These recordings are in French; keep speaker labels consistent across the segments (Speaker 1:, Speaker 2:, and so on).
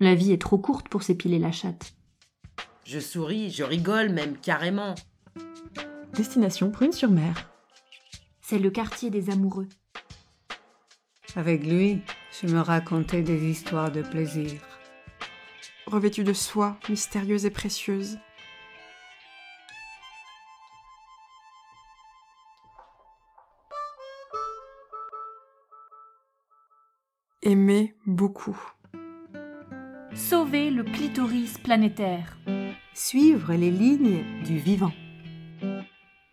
Speaker 1: La vie est trop courte pour s'épiler la chatte.
Speaker 2: Je souris, je rigole même carrément.
Speaker 3: Destination Prune-sur-Mer.
Speaker 1: C'est le quartier des amoureux.
Speaker 4: Avec lui, je me racontais des histoires de plaisir.
Speaker 5: Revêtue de soie, mystérieuse et précieuse. Aimer beaucoup.
Speaker 1: Sauver le clitoris planétaire.
Speaker 6: Suivre les lignes du vivant.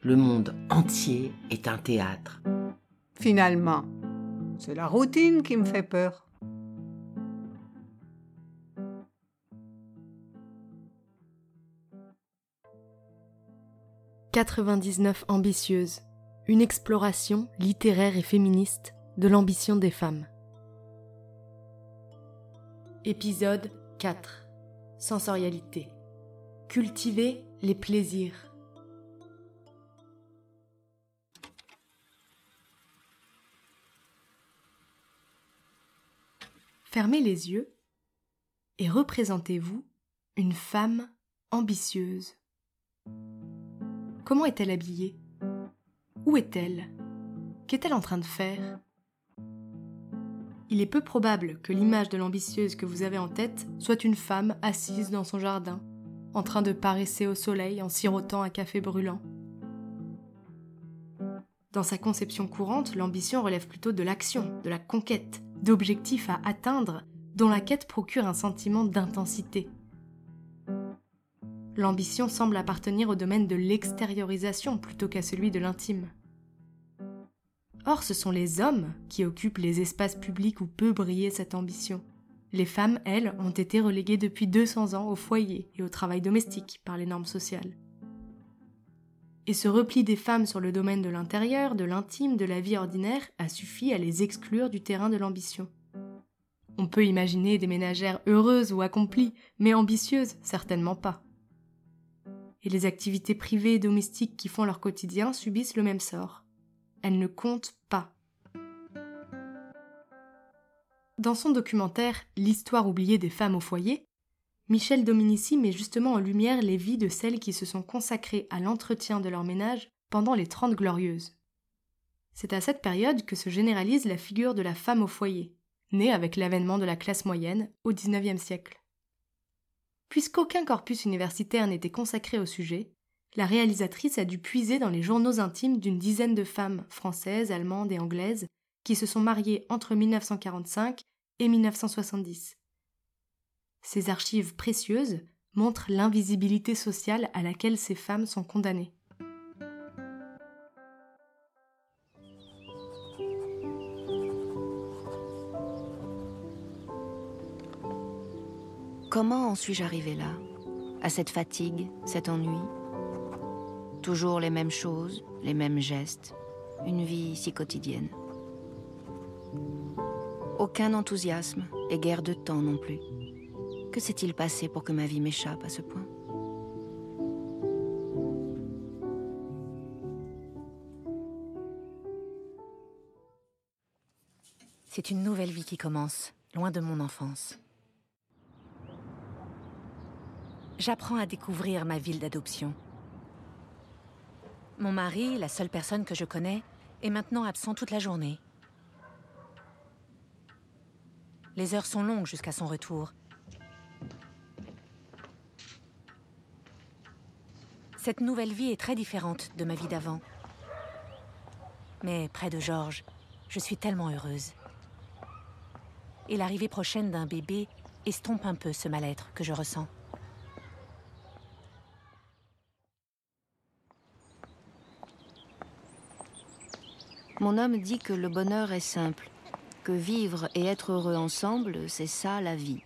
Speaker 2: Le monde entier est un théâtre.
Speaker 4: Finalement, c'est la routine qui me fait peur.
Speaker 7: « 99 ambitieuses. Une exploration littéraire et féministe de l'ambition des femmes. Épisode 4. Sensorialité. Cultiver les plaisirs. Fermez les yeux et représentez-vous une femme ambitieuse. Comment est-elle habillée? Où est-elle? Qu'est-elle en train de faire? Il est peu probable que l'image de l'ambitieuse que vous avez en tête soit une femme assise dans son jardin, en train de paresser au soleil en sirotant un café brûlant. Dans sa conception courante, l'ambition relève plutôt de l'action, de la conquête, d'objectifs à atteindre dont la quête procure un sentiment d'intensité. L'ambition semble appartenir au domaine de l'extériorisation plutôt qu'à celui de l'intime. Or, ce sont les hommes qui occupent les espaces publics où peut briller cette ambition. Les femmes, elles, ont été reléguées depuis 200 ans au foyer et au travail domestique par les normes sociales. Et ce repli des femmes sur le domaine de l'intérieur, de l'intime, de la vie ordinaire a suffi à les exclure du terrain de l'ambition. On peut imaginer des ménagères heureuses ou accomplies, mais ambitieuses, certainement pas. Et les activités privées et domestiques qui font leur quotidien subissent le même sort. Elles ne comptent pas. Dans son documentaire L'histoire oubliée des femmes au foyer, Michel Dominici met justement en lumière les vies de celles qui se sont consacrées à l'entretien de leur ménage pendant les Trente Glorieuses. C'est à cette période que se généralise la figure de la femme au foyer, née avec l'avènement de la classe moyenne au XIXe siècle. Puisqu'aucun corpus universitaire n'était consacré au sujet, la réalisatrice a dû puiser dans les journaux intimes d'une dizaine de femmes françaises, allemandes et anglaises qui se sont mariées entre 1945 et 1970. Ces archives précieuses montrent l'invisibilité sociale à laquelle ces femmes sont condamnées.
Speaker 8: Comment en suis-je arrivée là À cette fatigue, cet ennui? Toujours les mêmes choses, les mêmes gestes, une vie si quotidienne. Aucun enthousiasme et guère de temps non plus. Que s'est-il passé pour que ma vie m'échappe à ce point?
Speaker 9: C'est une nouvelle vie qui commence, loin de mon enfance. J'apprends à découvrir ma ville d'adoption. Mon mari, la seule personne que je connais, est maintenant absent toute la journée. Les heures sont longues jusqu'à son retour. Cette nouvelle vie est très différente de ma vie d'avant. Mais près de Georges, je suis tellement heureuse. Et l'arrivée prochaine d'un bébé estompe un peu ce mal-être que je ressens.
Speaker 8: Mon homme dit que le bonheur est simple, que vivre et être heureux ensemble, c'est ça la vie.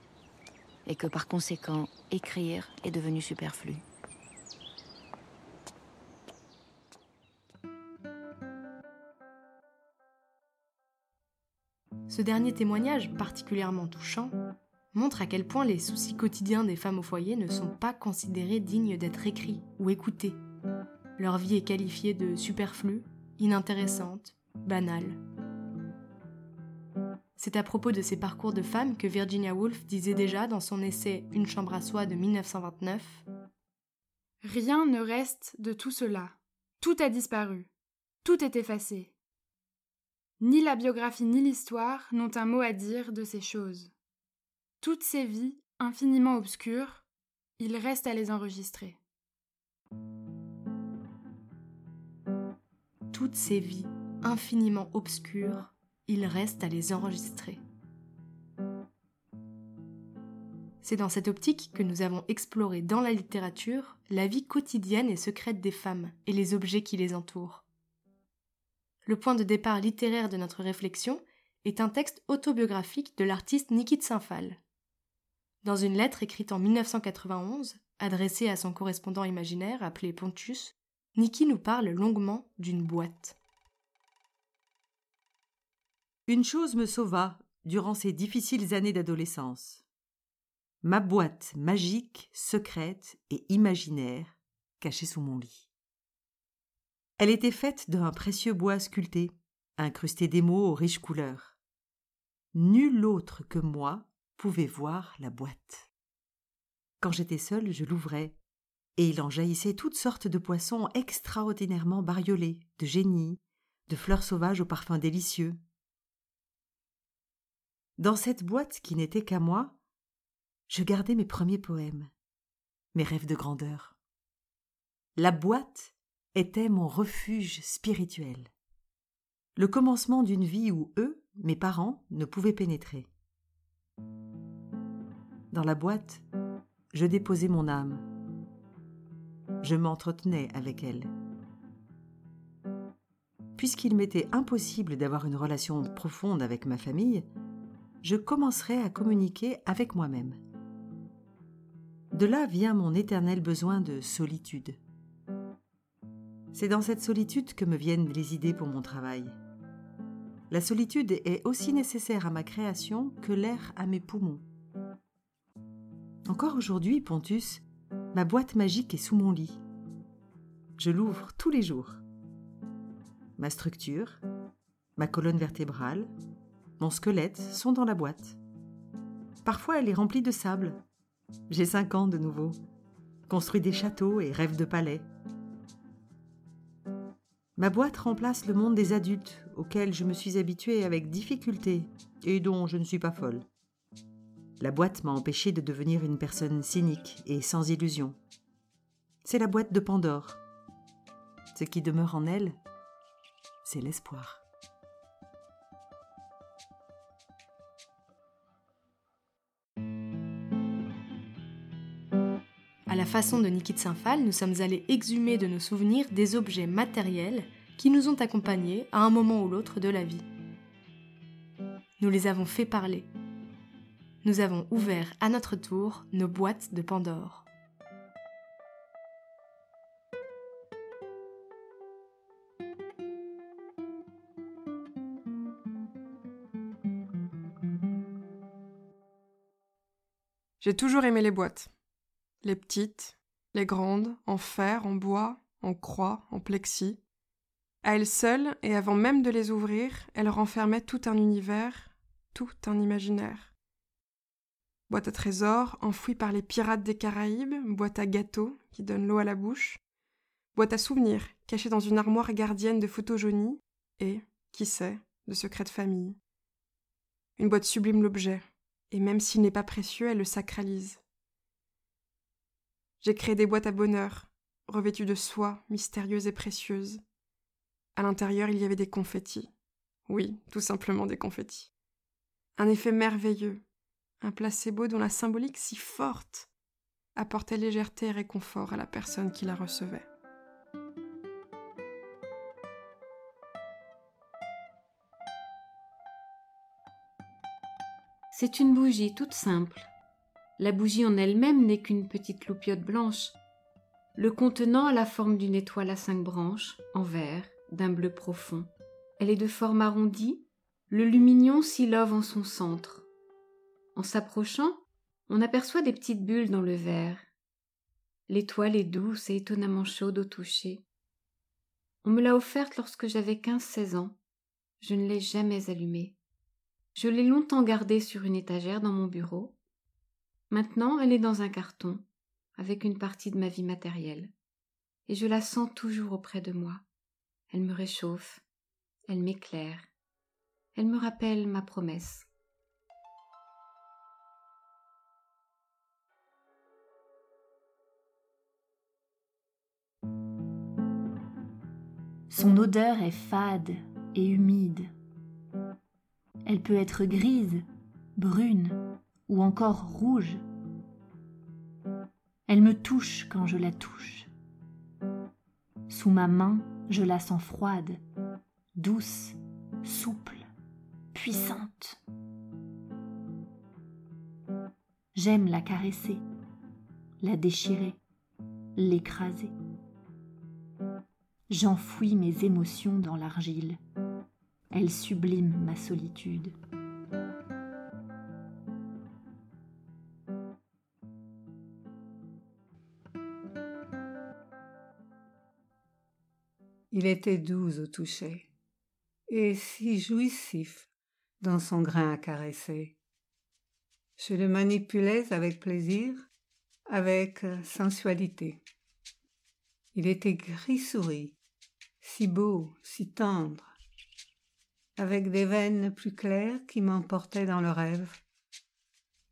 Speaker 8: Et que par conséquent, écrire est devenu superflu.
Speaker 7: Ce dernier témoignage, particulièrement touchant, montre à quel point les soucis quotidiens des femmes au foyer ne sont pas considérés dignes d'être écrits ou écoutés. Leur vie est qualifiée de superflue, inintéressante, banale. C'est à propos de ces parcours de femmes que Virginia Woolf disait déjà dans son essai Une chambre à soi de 1929
Speaker 10: Rien ne reste de tout cela. Tout a disparu. Tout est effacé. Ni la biographie ni l'histoire n'ont un mot à dire de ces choses. Toutes ces vies, infiniment obscures, il reste à les enregistrer.
Speaker 7: Toutes ces vies, infiniment obscures, il reste à les enregistrer. C'est dans cette optique que nous avons exploré dans la littérature la vie quotidienne et secrète des femmes et les objets qui les entourent. Le point de départ littéraire de notre réflexion est un texte autobiographique de l'artiste Niki de Saint-Phal. Dans une lettre écrite en 1991, adressée à son correspondant imaginaire appelé Pontus, Niki nous parle longuement d'une boîte.
Speaker 6: Une chose me sauva durant ces difficiles années d'adolescence. Ma boîte magique, secrète et imaginaire cachée sous mon lit. Elle était faite d'un précieux bois sculpté, incrusté d'émaux aux riches couleurs. Nul autre que moi pouvait voir la boîte. Quand j'étais seule, je l'ouvrais, et il en jaillissait toutes sortes de poissons extraordinairement bariolés, de génies, de fleurs sauvages aux parfums délicieux. Dans cette boîte qui n'était qu'à moi, je gardais mes premiers poèmes, mes rêves de grandeur. La boîte était mon refuge spirituel, le commencement d'une vie où eux, mes parents, ne pouvaient pénétrer. Dans la boîte, je déposais mon âme. Je m'entretenais avec elle. Puisqu'il m'était impossible d'avoir une relation profonde avec ma famille, je commencerai à communiquer avec moi-même. De là vient mon éternel besoin de solitude. C'est dans cette solitude que me viennent les idées pour mon travail. La solitude est aussi nécessaire à ma création que l'air à mes poumons. Encore aujourd'hui, Pontus, ma boîte magique est sous mon lit. Je l'ouvre tous les jours. Ma structure, ma colonne vertébrale, mon squelette sont dans la boîte. Parfois, elle est remplie de sable. J'ai cinq ans de nouveau. Construit des châteaux et rêve de palais. Ma boîte remplace le monde des adultes auquel je me suis habituée avec difficulté et dont je ne suis pas folle. La boîte m'a empêché de devenir une personne cynique et sans illusion. C'est la boîte de Pandore. Ce qui demeure en elle, c'est l'espoir.
Speaker 7: À la façon de Niki de Saint-Phal, nous sommes allés exhumer de nos souvenirs des objets matériels qui nous ont accompagnés à un moment ou l'autre de la vie. Nous les avons fait parler. Nous avons ouvert à notre tour nos boîtes de Pandore.
Speaker 5: J'ai toujours aimé les boîtes. Les petites, les grandes, en fer, en bois, en croix, en plexi. À elles seules, et avant même de les ouvrir, elles renfermaient tout un univers, tout un imaginaire. Boîte à trésors, enfouie par les pirates des Caraïbes, boîte à gâteaux, qui donne l'eau à la bouche, boîte à souvenirs, cachée dans une armoire gardienne de photos jaunies, et, qui sait, de secrets de famille. Une boîte sublime l'objet, et même s'il n'est pas précieux, elle le sacralise. J'ai créé des boîtes à bonheur, revêtues de soie, mystérieuses et précieuses. À l'intérieur, il y avait des confettis. Oui, tout simplement des confettis. Un effet merveilleux, un placebo dont la symbolique si forte apportait légèreté et réconfort à la personne qui la recevait.
Speaker 11: C'est une bougie toute simple. La bougie en elle-même n'est qu'une petite loupiote blanche. Le contenant a la forme d'une étoile à cinq branches, en verre, d'un bleu profond. Elle est de forme arrondie, le lumignon s'y love en son centre. En s'approchant, on aperçoit des petites bulles dans le verre. L'étoile est douce et étonnamment chaude au toucher. On me l'a offerte lorsque j'avais quinze seize ans. Je ne l'ai jamais allumée. Je l'ai longtemps gardée sur une étagère dans mon bureau. Maintenant, elle est dans un carton, avec une partie de ma vie matérielle. Et je la sens toujours auprès de moi. Elle me réchauffe, elle m'éclaire, elle me rappelle ma promesse.
Speaker 1: Son odeur est fade et humide. Elle peut être grise, brune ou encore rouge. Elle me touche quand je la touche. Sous ma main, je la sens froide, douce, souple, puissante. J'aime la caresser, la déchirer, l'écraser. J'enfouis mes émotions dans l'argile. Elle sublime ma solitude.
Speaker 4: Il était doux au toucher et si jouissif dans son grain à caresser. Je le manipulais avec plaisir, avec sensualité. Il était gris souris, si beau, si tendre, avec des veines plus claires qui m'emportaient dans le rêve,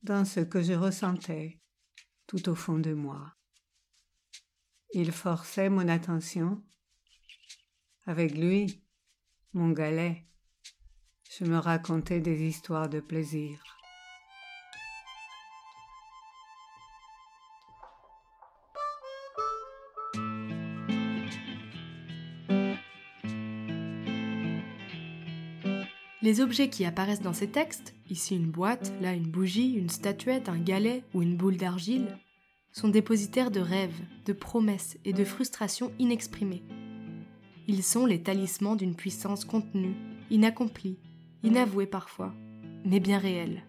Speaker 4: dans ce que je ressentais tout au fond de moi. Il forçait mon attention. Avec lui, mon galet, je me racontais des histoires de plaisir.
Speaker 7: Les objets qui apparaissent dans ces textes, ici une boîte, là une bougie, une statuette, un galet ou une boule d'argile, sont dépositaires de rêves, de promesses et de frustrations inexprimées. Ils sont les talismans d'une puissance contenue, inaccomplie, inavouée parfois, mais bien réelle.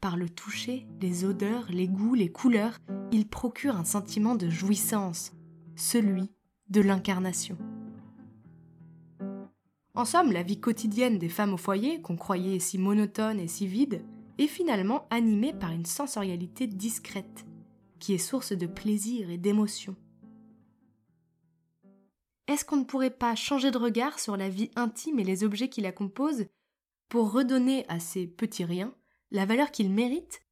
Speaker 7: Par le toucher, les odeurs, les goûts, les couleurs, ils procurent un sentiment de jouissance, celui de l'incarnation. En somme, la vie quotidienne des femmes au foyer, qu'on croyait si monotone et si vide, est finalement animée par une sensorialité discrète, qui est source de plaisir et d'émotion. Est-ce qu'on ne pourrait pas changer de regard sur la vie intime et les objets qui la composent pour redonner à ces petits riens la valeur qu'ils méritent?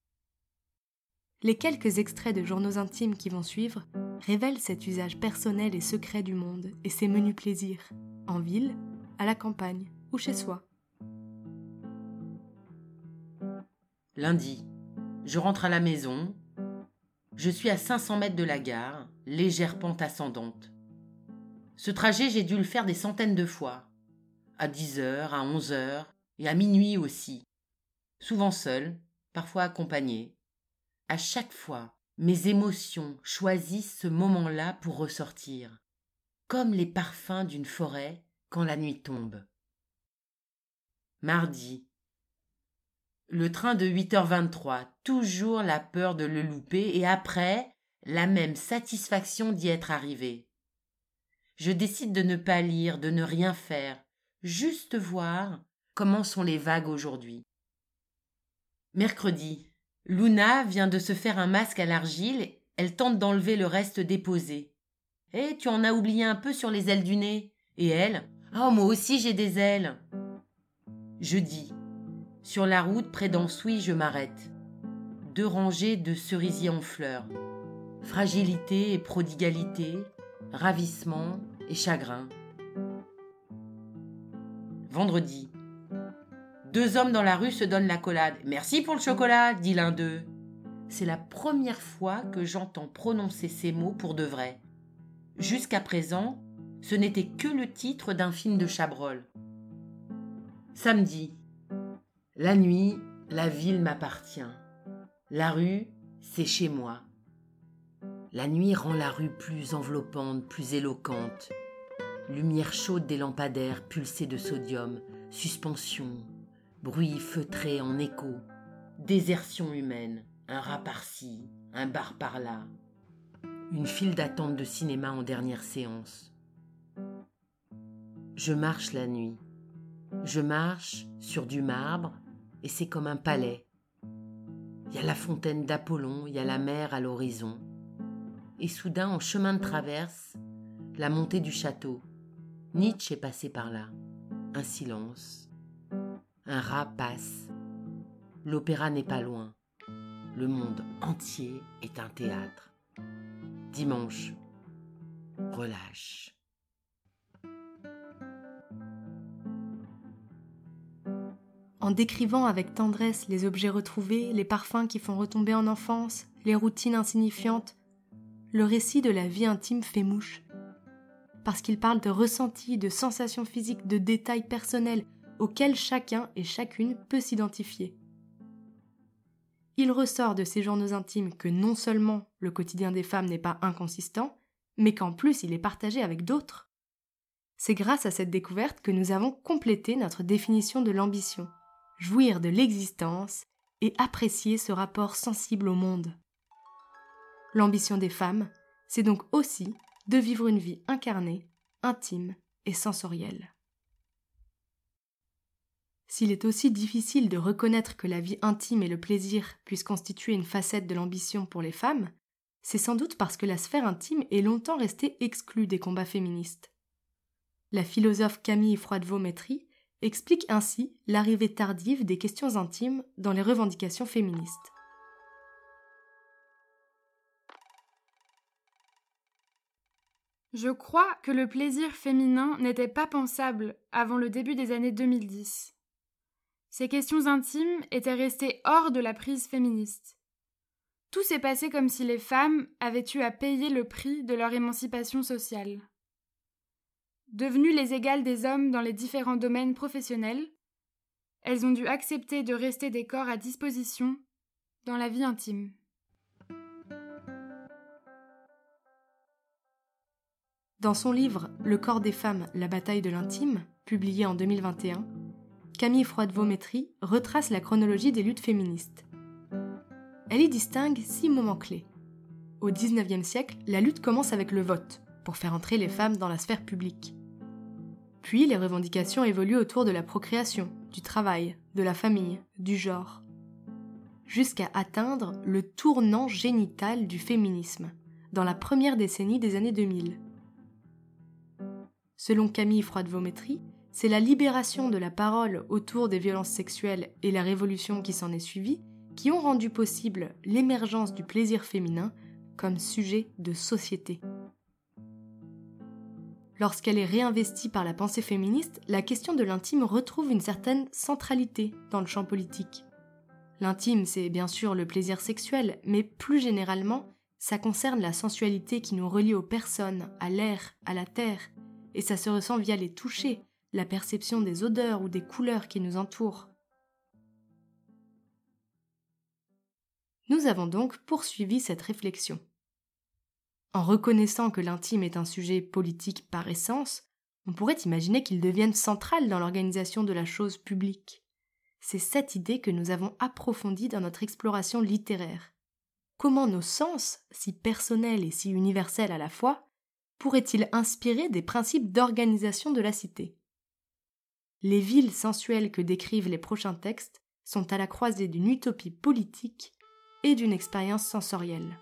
Speaker 7: Les quelques extraits de journaux intimes qui vont suivre révèlent cet usage personnel et secret du monde et ses menus plaisirs, en ville, à la campagne ou chez soi.
Speaker 2: Lundi, je rentre à la maison. Je suis à 500 mètres de la gare, légère pente ascendante. Ce trajet, j'ai dû le faire des centaines de fois. À 10 heures, à 11 heures et à minuit aussi. Souvent seul, parfois accompagné. À chaque fois, mes émotions choisissent ce moment-là pour ressortir, comme les parfums d'une forêt quand la nuit tombe. Mardi. Le train de 8h23, toujours la peur de le louper et après, la même satisfaction d'y être arrivé. Je décide de ne pas lire, de ne rien faire, juste voir comment sont les vagues aujourd'hui. Mercredi. Luna vient de se faire un masque à l'argile, elle tente d'enlever le reste déposé. Eh, tu en as oublié un peu sur les ailes du nez. Et elle Oh, moi aussi j'ai des ailes. Jeudi. Sur la route près d'Ensouy, je m'arrête. Deux rangées de cerisiers en fleurs. Fragilité et prodigalité, ravissement et chagrin. Vendredi. Deux hommes dans la rue se donnent l'accolade. Merci pour le chocolat, dit l'un d'eux. C'est la première fois que j'entends prononcer ces mots pour de vrai. Jusqu'à présent, ce n'était que le titre d'un film de Chabrol. Samedi. La nuit, la ville m'appartient. La rue, c'est chez moi. La nuit rend la rue plus enveloppante, plus éloquente. Lumière chaude des lampadaires pulsés de sodium, suspension, bruit feutré en écho, désertion humaine, un rat par-ci, un bar par-là, une file d'attente de cinéma en dernière séance. Je marche la nuit. Je marche sur du marbre et c'est comme un palais. Il y a la fontaine d'Apollon, il y a la mer à l'horizon. Et soudain, en chemin de traverse, la montée du château. Nietzsche est passé par là. Un silence. Un rat passe. L'opéra n'est pas loin. Le monde entier est un théâtre. Dimanche. Relâche.
Speaker 7: En décrivant avec tendresse les objets retrouvés, les parfums qui font retomber en enfance, les routines insignifiantes, le récit de la vie intime fait mouche. Parce qu'il parle de ressentis, de sensations physiques, de détails personnels auxquels chacun et chacune peut s'identifier. Il ressort de ces journaux intimes que non seulement le quotidien des femmes n'est pas inconsistant, mais qu'en plus il est partagé avec d'autres. C'est grâce à cette découverte que nous avons complété notre définition de l'ambition, jouir de l'existence et apprécier ce rapport sensible au monde. L'ambition des femmes, c'est donc aussi de vivre une vie incarnée, intime et sensorielle. S'il est aussi difficile de reconnaître que la vie intime et le plaisir puissent constituer une facette de l'ambition pour les femmes, c'est sans doute parce que la sphère intime est longtemps restée exclue des combats féministes. La philosophe Camille Froidevaux-Métry explique ainsi l'arrivée tardive des questions intimes dans les revendications féministes.
Speaker 10: Je crois que le plaisir féminin n'était pas pensable avant le début des années 2010. Ces questions intimes étaient restées hors de la prise féministe. Tout s'est passé comme si les femmes avaient eu à payer le prix de leur émancipation sociale. Devenues les égales des hommes dans les différents domaines professionnels, elles ont dû accepter de rester des corps à disposition dans la vie intime.
Speaker 7: Dans son livre Le corps des femmes, la bataille de l'intime, publié en 2021, Camille Froidevaux-Métry retrace la chronologie des luttes féministes. Elle y distingue six moments clés. Au XIXe siècle, la lutte commence avec le vote, pour faire entrer les femmes dans la sphère publique. Puis les revendications évoluent autour de la procréation, du travail, de la famille, du genre, jusqu'à atteindre le tournant génital du féminisme, dans la première décennie des années 2000. Selon Camille Froidevaux-Métry, c'est la libération de la parole autour des violences sexuelles et la révolution qui s'en est suivie qui ont rendu possible l'émergence du plaisir féminin comme sujet de société. Lorsqu'elle est réinvestie par la pensée féministe, la question de l'intime retrouve une certaine centralité dans le champ politique. L'intime, c'est bien sûr le plaisir sexuel, mais plus généralement, ça concerne la sensualité qui nous relie aux personnes, à l'air, à la terre, et ça se ressent via les touchés, la perception des odeurs ou des couleurs qui nous entourent. Nous avons donc poursuivi cette réflexion. En reconnaissant que l'intime est un sujet politique par essence, on pourrait imaginer qu'il devienne central dans l'organisation de la chose publique. C'est cette idée que nous avons approfondie dans notre exploration littéraire. Comment nos sens, si personnels et si universels à la fois, pourrait-il inspirer des principes d'organisation de la cité? Les villes sensuelles que décrivent les prochains textes sont à la croisée d'une utopie politique et d'une expérience sensorielle.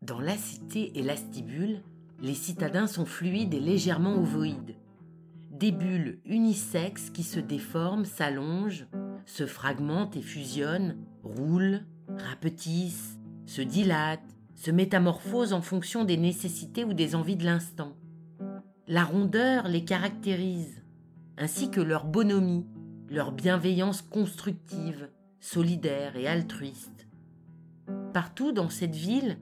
Speaker 2: Dans la cité et l'astibule, les citadins sont fluides et légèrement ovoïdes. Des bulles unisexes qui se déforment, s'allongent, se fragmentent et fusionnent, roulent, rapetissent, se dilatent, se métamorphosent en fonction des nécessités ou des envies de l'instant. La rondeur les caractérise, ainsi que leur bonhomie, leur bienveillance constructive, solidaire et altruiste. Partout dans cette ville,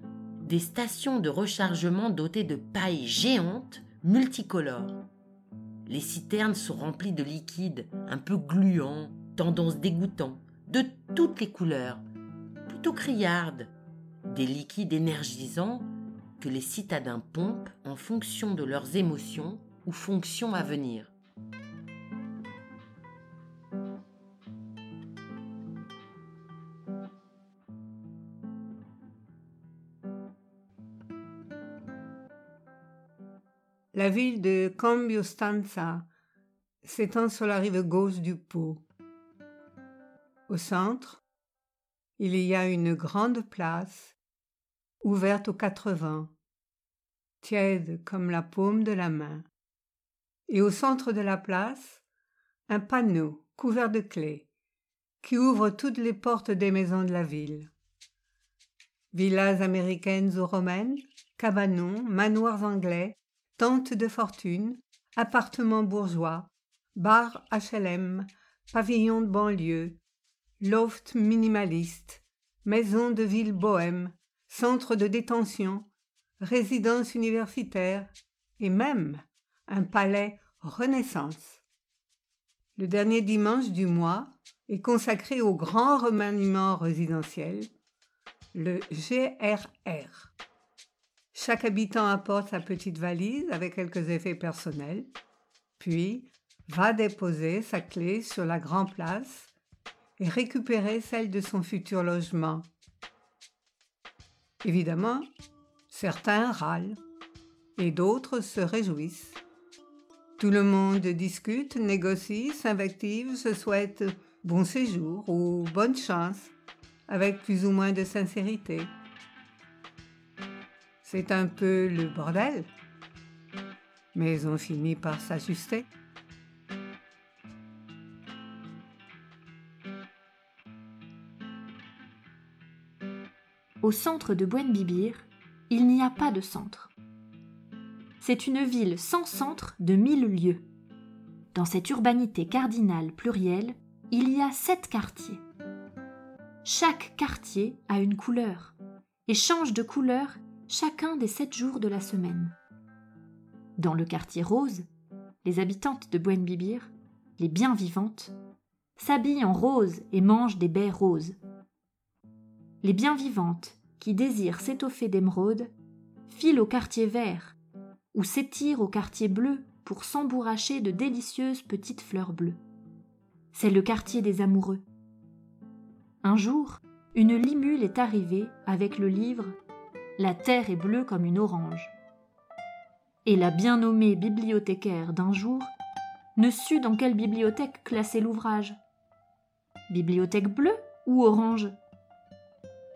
Speaker 2: des stations de rechargement dotées de pailles géantes multicolores. Les citernes sont remplies de liquides un peu gluants, tendance dégoûtants, de toutes les couleurs, plutôt criardes, des liquides énergisants que les citadins pompent en fonction de leurs émotions ou fonctions à venir.
Speaker 4: la ville de Cambio Stanza s'étend sur la rive gauche du Pau. Au centre, il y a une grande place ouverte aux quatre vents, tiède comme la paume de la main. Et au centre de la place, un panneau couvert de clés qui ouvre toutes les portes des maisons de la ville. Villas américaines ou romaines, cabanons, manoirs anglais, tentes de fortune, appartements bourgeois, bars HLM, pavillons de banlieue, lofts minimalistes, maisons de ville bohème, centres de détention, résidences universitaires et même un palais Renaissance. Le dernier dimanche du mois est consacré au grand remaniement résidentiel, le GRR. Chaque habitant apporte sa petite valise avec quelques effets personnels, puis va déposer sa clé sur la grande place et récupérer celle de son futur logement. Évidemment, certains râlent et d'autres se réjouissent. Tout le monde discute, négocie, s'invective, se souhaite bon séjour ou bonne chance, avec plus ou moins de sincérité. C'est un peu le bordel, mais on finit par s'ajuster.
Speaker 1: Au centre de Buen Bibir, il n'y a pas de centre. C'est une ville sans centre de mille lieues. Dans cette urbanité cardinale plurielle, il y a sept quartiers. Chaque quartier a une couleur et change de couleur chacun des sept jours de la semaine. Dans le quartier rose, les habitantes de Buen Bibir, les bien vivantes, s'habillent en rose et mangent des baies roses les bien vivantes, qui désirent s'étoffer d'émeraude, filent au quartier vert, ou s'étirent au quartier bleu pour s'embourracher de délicieuses petites fleurs bleues. C'est le quartier des amoureux. Un jour, une limule est arrivée avec le livre La terre est bleue comme une orange. Et la bien nommée bibliothécaire d'un jour ne sut dans quelle bibliothèque classer l'ouvrage. Bibliothèque bleue ou orange?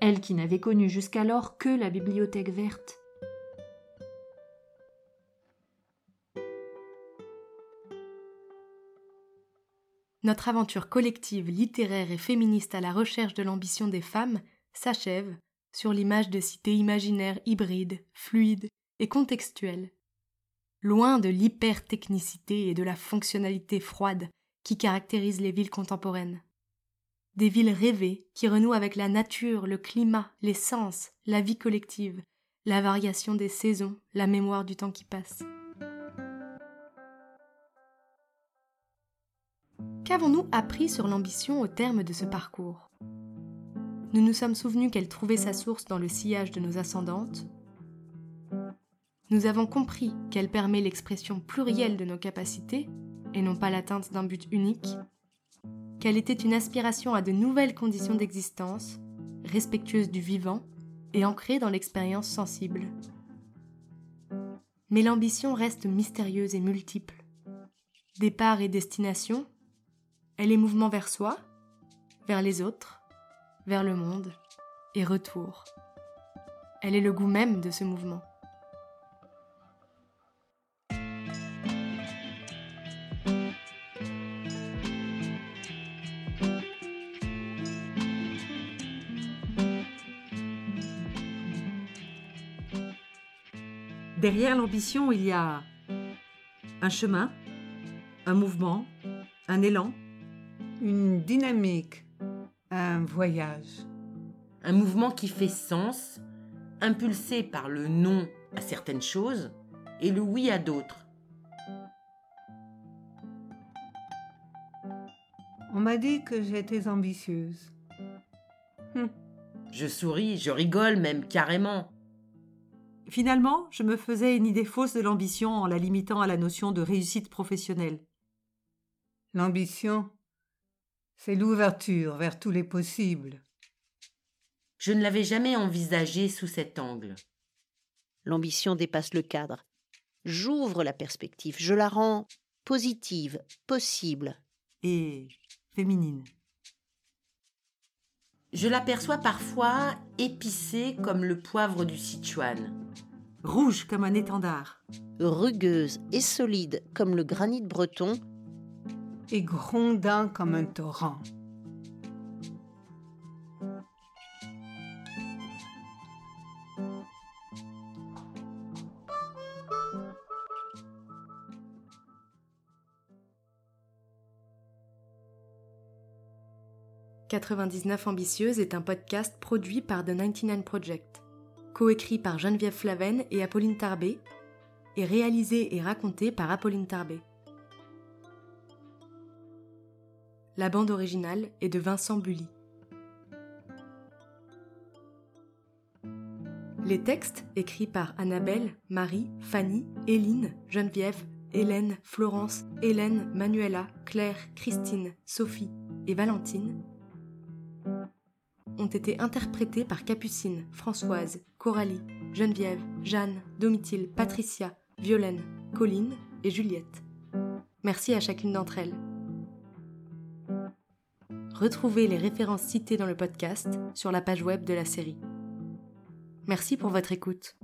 Speaker 1: Elle qui n'avait connu jusqu'alors que la bibliothèque verte.
Speaker 7: Notre aventure collective littéraire et féministe à la recherche de l'ambition des femmes s'achève sur l'image de cités imaginaires hybrides, fluides et contextuelles. Loin de l'hypertechnicité et de la fonctionnalité froide qui caractérisent les villes contemporaines des villes rêvées qui renouent avec la nature, le climat, les sens, la vie collective, la variation des saisons, la mémoire du temps qui passe. Qu'avons-nous appris sur l'ambition au terme de ce parcours? Nous nous sommes souvenus qu'elle trouvait sa source dans le sillage de nos ascendantes. Nous avons compris qu'elle permet l'expression plurielle de nos capacités et non pas l'atteinte d'un but unique qu'elle était une aspiration à de nouvelles conditions d'existence, respectueuses du vivant et ancrée dans l'expérience sensible. Mais l'ambition reste mystérieuse et multiple. Départ et destination, elle est mouvement vers soi, vers les autres, vers le monde, et retour. Elle est le goût même de ce mouvement.
Speaker 6: Derrière l'ambition, il y a un chemin, un mouvement, un élan.
Speaker 4: Une dynamique, un voyage.
Speaker 2: Un mouvement qui fait sens, impulsé par le non à certaines choses et le oui à d'autres.
Speaker 4: On m'a dit que j'étais ambitieuse.
Speaker 2: Hum. Je souris, je rigole même carrément.
Speaker 6: Finalement, je me faisais une idée fausse de l'ambition en la limitant à la notion de réussite professionnelle.
Speaker 4: L'ambition, c'est l'ouverture vers tous les possibles.
Speaker 2: Je ne l'avais jamais envisagé sous cet angle.
Speaker 12: L'ambition dépasse le cadre. J'ouvre la perspective, je la rends positive, possible.
Speaker 6: Et féminine.
Speaker 2: Je l'aperçois parfois épicée comme le poivre du Sichuan.
Speaker 6: Rouge comme un étendard.
Speaker 12: Rugueuse et solide comme le granit breton.
Speaker 4: Et grondant comme un torrent.
Speaker 7: « 99 Ambitieuse est un podcast produit par The 99 Project, coécrit par Geneviève Flaven et Apolline Tarbé, et réalisé et raconté par Apolline Tarbé. La bande originale est de Vincent Bully. Les textes écrits par Annabelle, Marie, Fanny, Éline, Geneviève, Hélène, Florence, Hélène, Manuela, Claire, Christine, Sophie et Valentine ont été interprétés par Capucine, Françoise, Coralie, Geneviève, Jeanne, Domitil, Patricia, Violaine, Colline et Juliette. Merci à chacune d'entre elles. Retrouvez les références citées dans le podcast sur la page web de la série. Merci pour votre écoute.